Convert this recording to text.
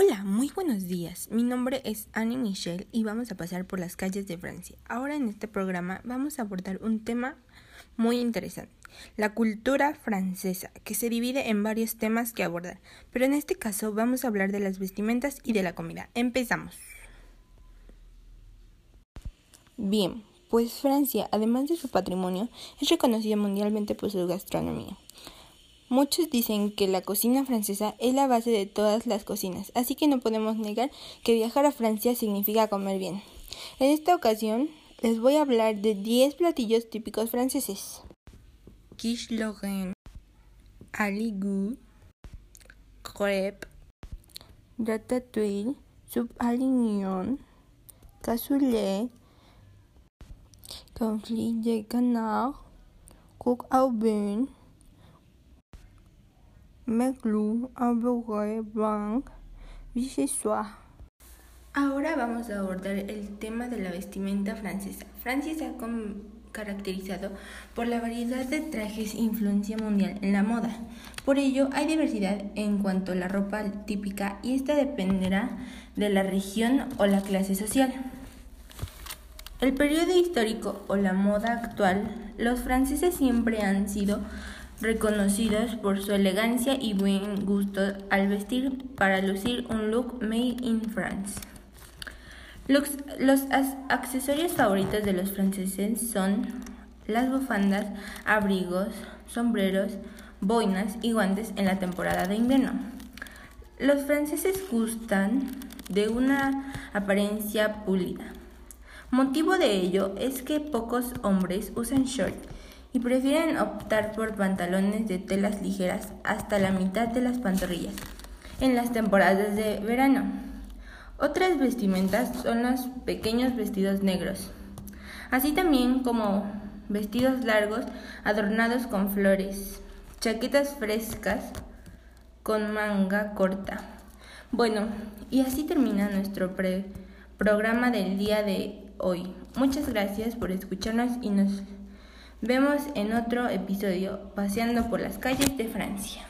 Hola, muy buenos días. Mi nombre es Annie Michelle y vamos a pasar por las calles de Francia. Ahora en este programa vamos a abordar un tema muy interesante, la cultura francesa, que se divide en varios temas que abordar, pero en este caso vamos a hablar de las vestimentas y de la comida. Empezamos. Bien, pues Francia, además de su patrimonio, es reconocida mundialmente por su gastronomía. Muchos dicen que la cocina francesa es la base de todas las cocinas, así que no podemos negar que viajar a Francia significa comer bien. En esta ocasión les voy a hablar de 10 platillos típicos franceses. Quiche Lorraine, aligout, crêpe, ratatouille, soupe à l'ignon, cassoulet, conflit de canard, coq au beurre, Meglu, Blanc, Ahora vamos a abordar el tema de la vestimenta francesa. Francia se ha caracterizado por la variedad de trajes e influencia mundial en la moda. Por ello, hay diversidad en cuanto a la ropa típica y esta dependerá de la región o la clase social. El periodo histórico o la moda actual, los franceses siempre han sido reconocidos por su elegancia y buen gusto al vestir para lucir un look made in France. Los, los accesorios favoritos de los franceses son las bufandas, abrigos, sombreros, boinas y guantes en la temporada de invierno. Los franceses gustan de una apariencia pulida. Motivo de ello es que pocos hombres usan shorts prefieren optar por pantalones de telas ligeras hasta la mitad de las pantorrillas en las temporadas de verano. Otras vestimentas son los pequeños vestidos negros, así también como vestidos largos adornados con flores, chaquetas frescas con manga corta. Bueno, y así termina nuestro programa del día de hoy. Muchas gracias por escucharnos y nos Vemos en otro episodio paseando por las calles de Francia.